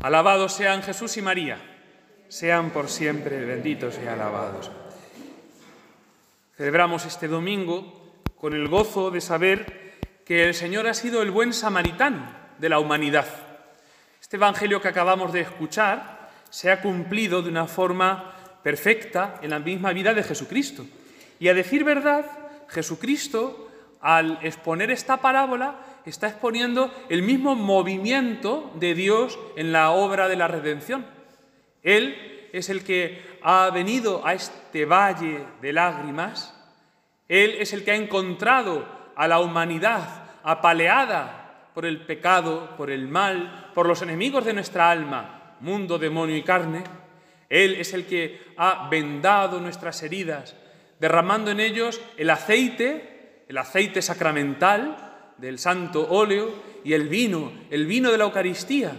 Alabados sean Jesús y María, sean por siempre benditos y alabados. Celebramos este domingo con el gozo de saber que el Señor ha sido el buen samaritano de la humanidad. Este Evangelio que acabamos de escuchar se ha cumplido de una forma perfecta en la misma vida de Jesucristo. Y a decir verdad, Jesucristo, al exponer esta parábola, está exponiendo el mismo movimiento de Dios en la obra de la redención. Él es el que ha venido a este valle de lágrimas, Él es el que ha encontrado a la humanidad apaleada por el pecado, por el mal, por los enemigos de nuestra alma, mundo, demonio y carne. Él es el que ha vendado nuestras heridas, derramando en ellos el aceite, el aceite sacramental, del santo óleo y el vino, el vino de la Eucaristía.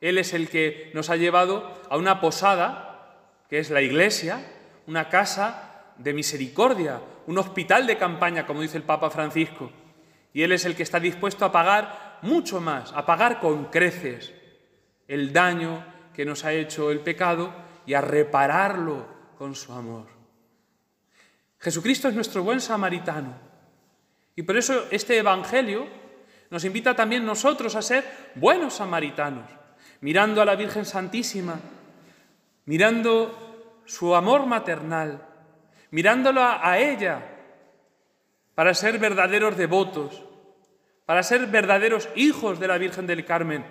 Él es el que nos ha llevado a una posada, que es la iglesia, una casa de misericordia, un hospital de campaña, como dice el Papa Francisco. Y Él es el que está dispuesto a pagar mucho más, a pagar con creces el daño que nos ha hecho el pecado y a repararlo con su amor. Jesucristo es nuestro buen samaritano y por eso este Evangelio nos invita también nosotros a ser buenos samaritanos, mirando a la Virgen Santísima, mirando su amor maternal, mirándola a ella para ser verdaderos devotos, para ser verdaderos hijos de la Virgen del Carmen.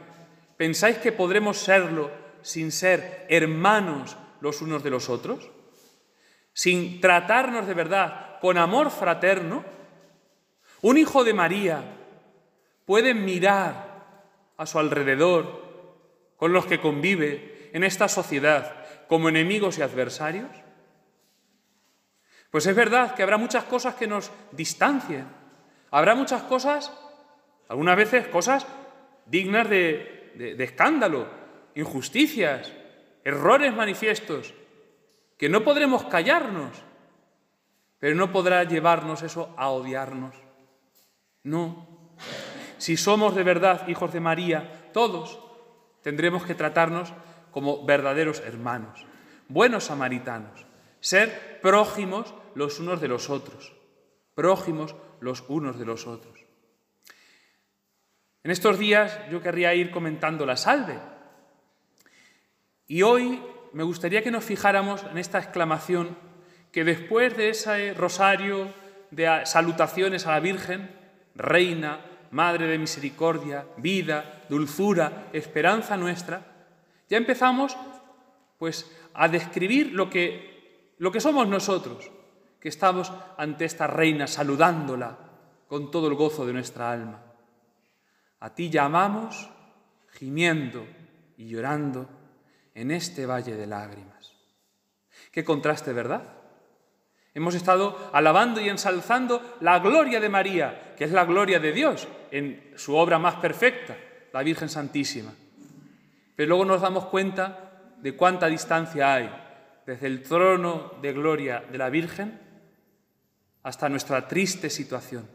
¿Pensáis que podremos serlo sin ser hermanos los unos de los otros? Sin tratarnos de verdad con amor fraterno un hijo de María puede mirar a su alrededor, con los que convive en esta sociedad, como enemigos y adversarios? Pues es verdad que habrá muchas cosas que nos distancien. Habrá muchas cosas, algunas veces cosas dignas de, escándalo, injusticias, errores manifiestos, que no podremos callarnos, pero no podrá llevarnos eso a odiarnos. No. Si somos de verdad hijos de María, todos tendremos que tratarnos como verdaderos hermanos, buenos samaritanos, ser prójimos los unos de los otros, prójimos los unos de los otros. En estos días yo querría ir comentando la salve. Y hoy me gustaría que nos fijáramos en esta exclamación que después de ese rosario de salutaciones a la Virgen, Reina, Madre de Misericordia, vida, dulzura, esperanza nuestra, ya empezamos pues a describir lo que, lo que somos nosotros, que estamos ante esta reina saludándola con todo el gozo de nuestra alma. A ti llamamos gimiendo y llorando en este valle de lágrimas. Qué contraste, ¿verdad? Hemos estado alabando y ensalzando la gloria de María, que es la gloria de Dios en su obra más perfecta, la Virgen Santísima. Pero luego nos damos cuenta de cuánta distancia hay desde el trono de gloria de la Virgen hasta nuestra triste situación,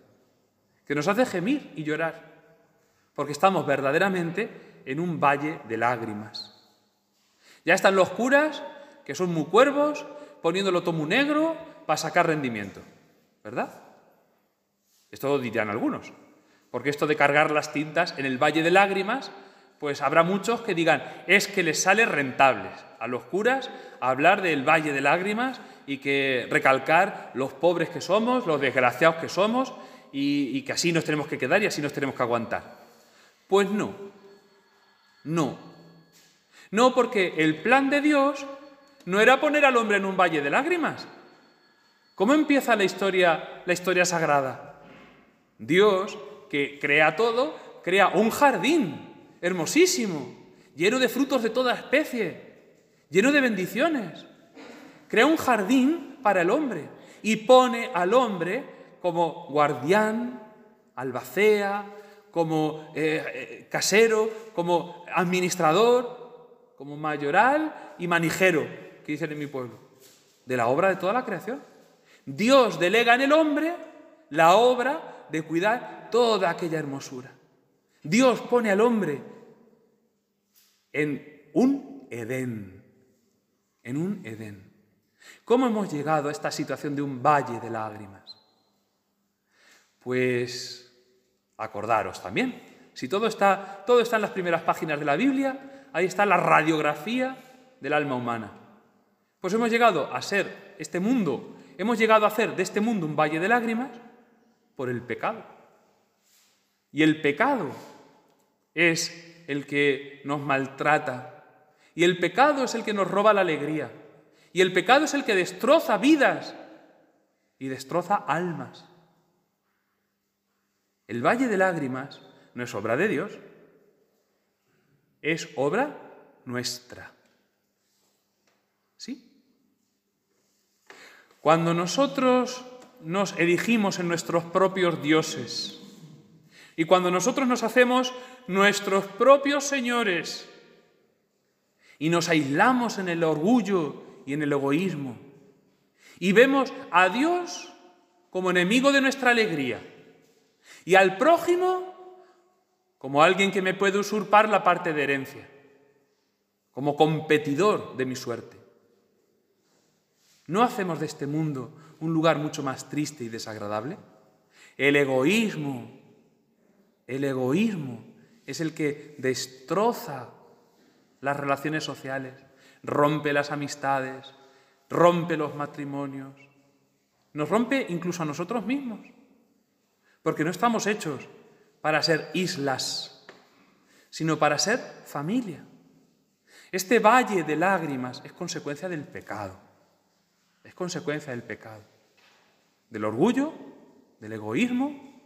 que nos hace gemir y llorar, porque estamos verdaderamente en un valle de lágrimas. Ya están los curas, que son muy cuervos, poniéndolo todo muy negro, para sacar rendimiento, ¿verdad? Esto dirían algunos, porque esto de cargar las tintas en el Valle de Lágrimas, pues habrá muchos que digan, es que les sale rentables a los curas hablar del Valle de Lágrimas y que recalcar los pobres que somos, los desgraciados que somos y que así nos tenemos que quedar y así nos tenemos que aguantar. Pues no, no. No porque el plan de Dios no era poner al hombre en un valle de lágrimas, ¿Cómo empieza la historia, la historia sagrada? Dios, que crea todo, crea un jardín hermosísimo, lleno de frutos de toda especie, lleno de bendiciones. Crea un jardín para el hombre y pone al hombre como guardián, albacea, como eh, eh, casero, como administrador, como mayoral y manijero, que dicen en mi pueblo, de la obra de toda la creación. Dios delega en el hombre la obra de cuidar toda aquella hermosura. Dios pone al hombre en un Edén, en un Edén. ¿Cómo hemos llegado a esta situación de un valle de lágrimas? Pues acordaros también, si todo está, todo está en las primeras páginas de la Biblia, ahí está la radiografía del alma humana. Pues hemos llegado a ser este mundo, hemos llegado a hacer de este mundo un valle de lágrimas por el pecado. Y el pecado es el que nos maltrata, y el pecado es el que nos roba la alegría. Y el pecado es el que destroza vidas y destroza almas. El valle de lágrimas no es obra de Dios, es obra nuestra. ¿Sí? Cuando nosotros nos erigimos en nuestros propios dioses y cuando nosotros nos hacemos nuestros propios señores, y nos aislamos en el orgullo y en el egoísmo. Y vemos a Dios como enemigo de nuestra alegría y al prójimo como alguien que me puede usurpar la parte de herencia, como competidor de mi suerte. ¿No hacemos de este mundo un lugar mucho más triste y desagradable? El egoísmo, el egoísmo es el que destroza las relaciones sociales, rompe las amistades, rompe los matrimonios, nos rompe incluso a nosotros mismos, porque no estamos hechos para ser islas, sino para ser familia. Este valle de lágrimas es consecuencia del pecado, es consecuencia del pecado, del orgullo, del egoísmo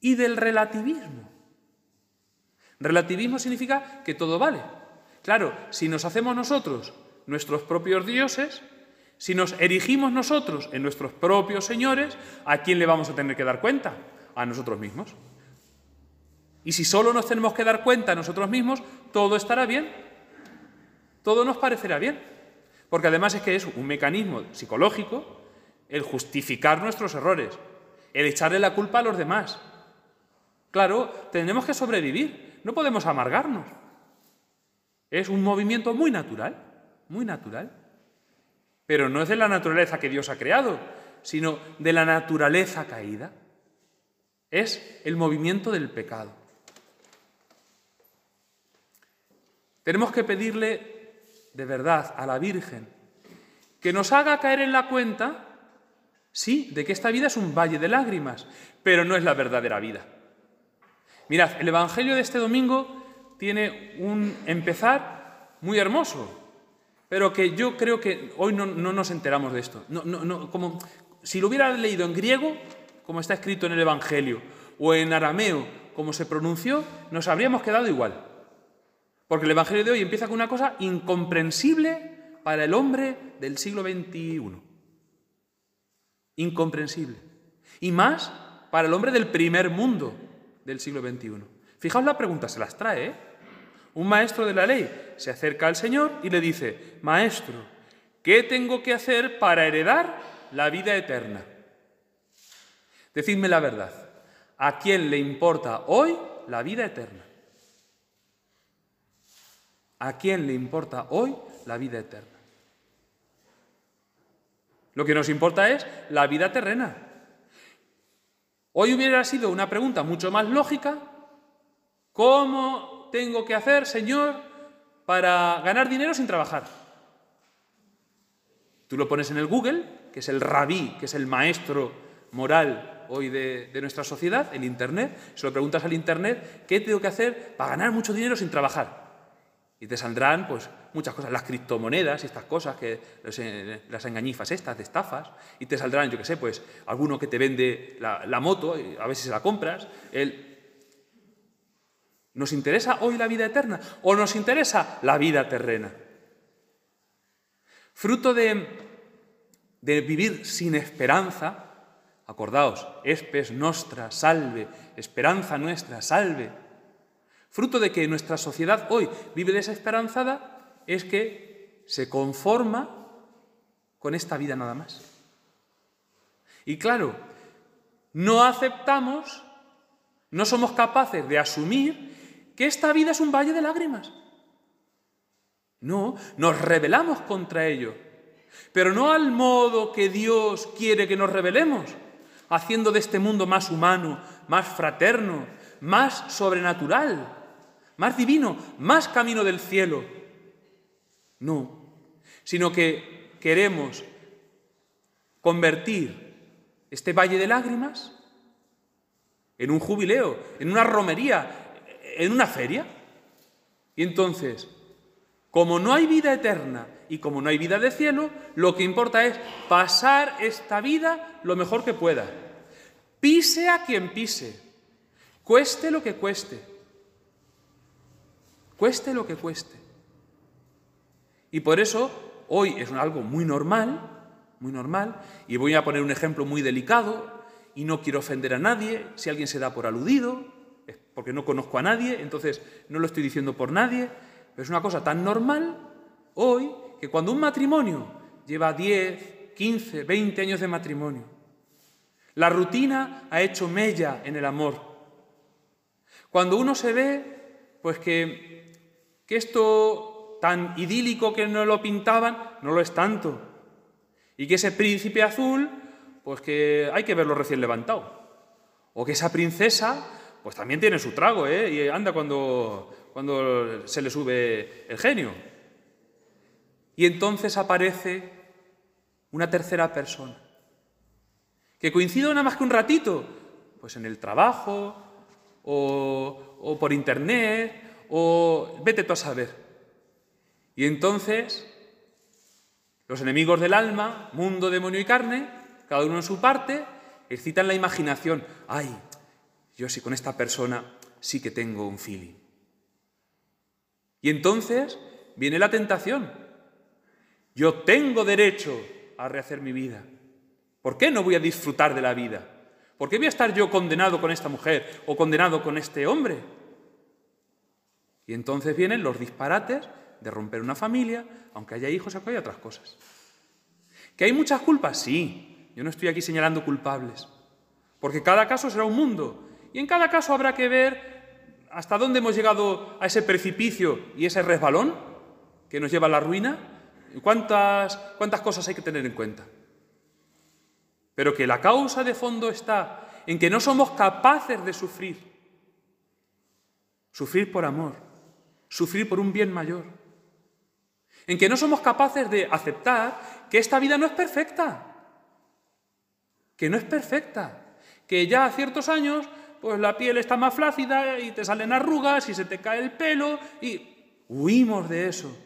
y del relativismo. Relativismo significa que todo vale. Claro, si nos hacemos nosotros nuestros propios dioses, si nos erigimos nosotros en nuestros propios señores, ¿a quién le vamos a tener que dar cuenta? A nosotros mismos. Y si solo nos tenemos que dar cuenta a nosotros mismos, todo estará bien. Todo nos parecerá bien. Porque además es que es un mecanismo psicológico el justificar nuestros errores, el echarle la culpa a los demás. Claro, tenemos que sobrevivir. No podemos amargarnos. Es un movimiento muy natural, muy natural. Pero no es de la naturaleza que Dios ha creado, sino de la naturaleza caída. Es el movimiento del pecado. Tenemos que pedirle de verdad a la Virgen que nos haga caer en la cuenta, sí, de que esta vida es un valle de lágrimas, pero no es la verdadera vida. Mirad, el Evangelio de este domingo tiene un empezar muy hermoso, pero que yo creo que hoy no, nos enteramos de esto. No, como, si lo hubiera leído en griego, como está escrito en el Evangelio, o en arameo, como se pronunció, nos habríamos quedado igual. Porque el Evangelio de hoy empieza con una cosa incomprensible para el hombre del siglo XXI. Incomprensible. Y más para el hombre del primer mundo, del siglo XXI. Fijaos la pregunta, se las trae. ¿eh? Un maestro de la ley se acerca al Señor y le dice, Maestro, ¿qué tengo que hacer para heredar la vida eterna? Decidme la verdad, ¿a quién le importa hoy la vida eterna? ¿A quién le importa hoy la vida eterna? Lo que nos importa es la vida terrena. Hoy hubiera sido una pregunta mucho más lógica. ¿Cómo tengo que hacer, Señor, para ganar dinero sin trabajar? Tú lo pones en el Google, que es el rabí, que es el maestro moral hoy de, nuestra sociedad, el Internet, se lo preguntas al Internet, ¿qué tengo que hacer para ganar mucho dinero sin trabajar? Y te saldrán pues, muchas cosas, las criptomonedas y estas cosas, que, eh, las engañifas estas, de estafas, y te saldrán, yo qué sé, pues alguno que te vende la, moto, a ver si se la compras. ¿Nos interesa hoy la vida eterna o nos interesa la vida terrena? Fruto de, de vivir sin esperanza, acordaos, espes nostra, salve, esperanza nuestra, salve Fruto de que nuestra sociedad hoy vive desesperanzada es que se conforma con esta vida nada más. Y claro, no aceptamos, no somos capaces de asumir que esta vida es un valle de lágrimas. No, nos rebelamos contra ello, pero no al modo que Dios quiere que nos rebelemos, haciendo de este mundo más humano, más fraterno, más sobrenatural, más divino, más camino del cielo. No, sino que queremos convertir este valle de lágrimas en un jubileo, en una romería, en una feria. Y entonces, como no hay vida eterna y como no hay vida de cielo, lo que importa es pasar esta vida lo mejor que pueda. Pise a quien pise, cueste lo que cueste, cueste lo que cueste. Y por eso hoy es algo muy normal, muy normal, y voy a poner un ejemplo muy delicado, y no quiero ofender a nadie, si alguien se da por aludido, porque no conozco a nadie, entonces no lo estoy diciendo por nadie, pero es una cosa tan normal hoy que cuando un matrimonio lleva 10, 15, 20 años de matrimonio, la rutina ha hecho mella en el amor. Cuando uno se ve, pues que, que esto tan idílico que no lo pintaban, no lo es tanto. Y que ese príncipe azul, pues que hay que verlo recién levantado. O que esa princesa, pues también tiene su trago, ¿eh? Y anda cuando, cuando se le sube el genio. Y entonces aparece una tercera persona que coincide nada más que un ratito, pues en el trabajo, o, por internet, o vete tú a saber. Y entonces los enemigos del alma, mundo, demonio y carne, cada uno en su parte, excitan la imaginación. Ay, yo sí con esta persona sí que tengo un feeling. Y entonces viene la tentación. Yo tengo derecho a rehacer mi vida. ¿Por qué no voy a disfrutar de la vida? ¿Por qué voy a estar yo condenado con esta mujer o condenado con este hombre? Y entonces vienen los disparates de romper una familia, aunque haya hijos, aunque haya otras cosas. ¿Que hay muchas culpas? Sí. Yo no estoy aquí señalando culpables. Porque cada caso será un mundo. Y en cada caso habrá que ver hasta dónde hemos llegado a ese precipicio y ese resbalón que nos lleva a la ruina. ¿Cuántas, cuántas cosas hay que tener en cuenta? pero que la causa de fondo está en que no somos capaces de sufrir. Sufrir por amor, sufrir por un bien mayor. En que no somos capaces de aceptar que esta vida no es perfecta, que no es perfecta, que ya a ciertos años pues la piel está más flácida y te salen arrugas y se te cae el pelo y huimos de eso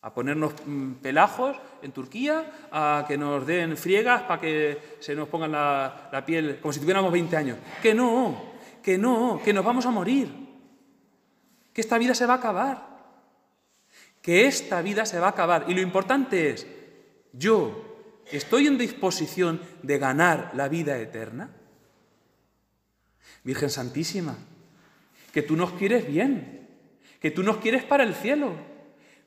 a ponernos mm, pelajos en Turquía, a que nos den friegas para que se nos pongan la, piel como si tuviéramos 20 años. Que no, que no, que nos vamos a morir, que esta vida se va a acabar, que esta vida se va a acabar. Y lo importante es, yo estoy en disposición de ganar la vida eterna. Virgen Santísima, que tú nos quieres bien, que tú nos quieres para el cielo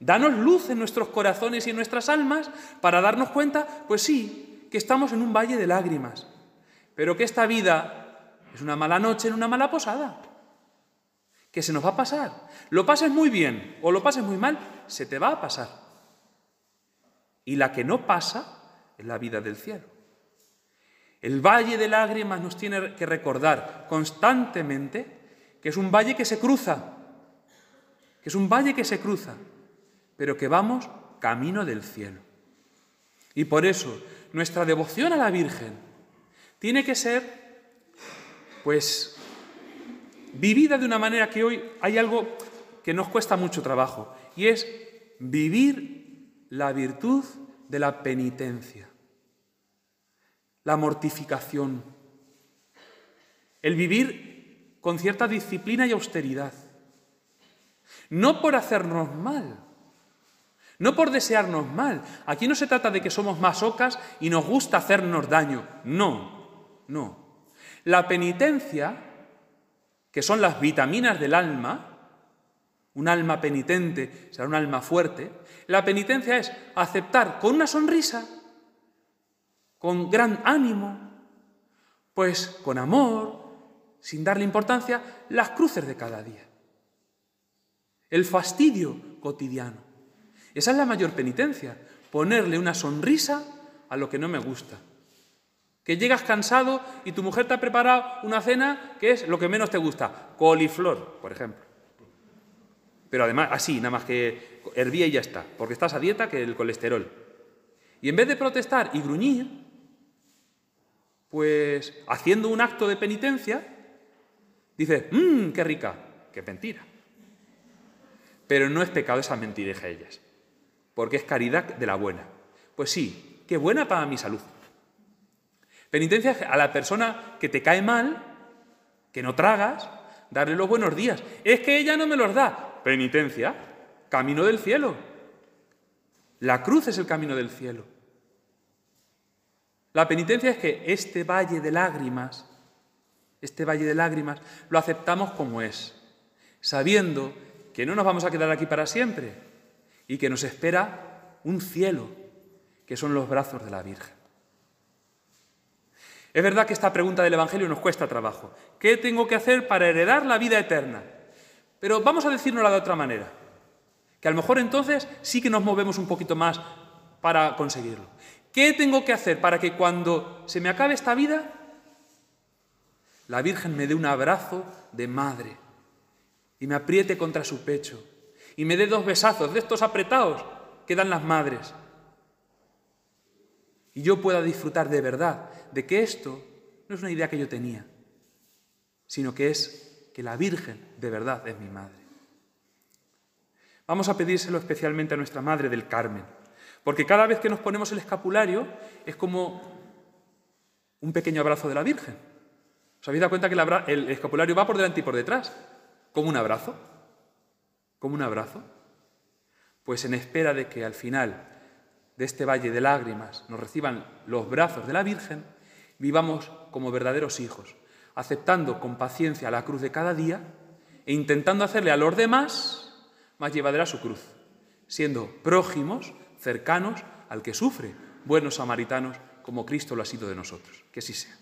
Danos luz en nuestros corazones y en nuestras almas para darnos cuenta, pues sí, que estamos en un valle de lágrimas, pero que esta vida es una mala noche en una mala posada, que se nos va a pasar. Lo pases muy bien o lo pases muy mal, se te va a pasar. Y la que no pasa es la vida del cielo. El valle de lágrimas nos tiene que recordar constantemente que es un valle que se cruza, que es un valle que se cruza pero que vamos camino del cielo. Y por eso nuestra devoción a la Virgen tiene que ser, pues, vivida de una manera que hoy hay algo que nos cuesta mucho trabajo, y es vivir la virtud de la penitencia, la mortificación, el vivir con cierta disciplina y austeridad, no por hacernos mal, no por desearnos mal. Aquí no se trata de que somos masocas y nos gusta hacernos daño. No, no. La penitencia, que son las vitaminas del alma, un alma penitente será un alma fuerte, la penitencia es aceptar con una sonrisa, con gran ánimo, pues con amor, sin darle importancia, las cruces de cada día. el fastidio cotidiano. Esa es la mayor penitencia, ponerle una sonrisa a lo que no me gusta. Que llegas cansado y tu mujer te ha preparado una cena que es lo que menos te gusta, coliflor, por ejemplo. Pero además, así, nada más que hervía y ya está, porque estás a dieta que el colesterol. Y en vez de protestar y gruñir, pues haciendo un acto de penitencia, dices, mmm, qué rica, qué mentira. Pero no es pecado esas mentiras ellas, porque es caridad de la buena. Pues sí, qué buena para mi salud. Penitencia a la persona que te cae mal, que no tragas, darle los buenos días. Es que ella no me los da. Penitencia, camino del cielo. La cruz es el camino del cielo. La penitencia es que este valle de lágrimas, este valle de lágrimas, lo aceptamos como es, sabiendo que no nos vamos a quedar aquí para siempre y que nos espera un cielo, que son los brazos de la Virgen. Es verdad que esta pregunta del Evangelio nos cuesta trabajo. ¿Qué tengo que hacer para heredar la vida eterna? Pero vamos a decirnosla de otra manera. Que a lo mejor entonces sí que nos movemos un poquito más para conseguirlo. ¿Qué tengo que hacer para que cuando se me acabe esta vida, la Virgen me dé un abrazo de madre y me apriete contra su pecho y me dé dos besazos de estos apretados que dan las madres? Y yo pueda disfrutar de verdad de que esto no es una idea que yo tenía, sino que es que la Virgen de verdad es mi madre. Vamos a pedírselo especialmente a nuestra Madre del Carmen, porque cada vez que nos ponemos el escapulario es como un pequeño abrazo de la Virgen. ¿Os habéis dado cuenta que el escapulario va por delante y por detrás? Como un abrazo. Como un abrazo. Pues en espera de que al final de este valle de lágrimas nos reciban los brazos de la Virgen, vivamos como verdaderos hijos, aceptando con paciencia la cruz de cada día e intentando hacerle a los demás más llevadera su cruz, siendo prójimos, cercanos al que sufre, buenos samaritanos, como Cristo lo ha sido de nosotros. Que así sea.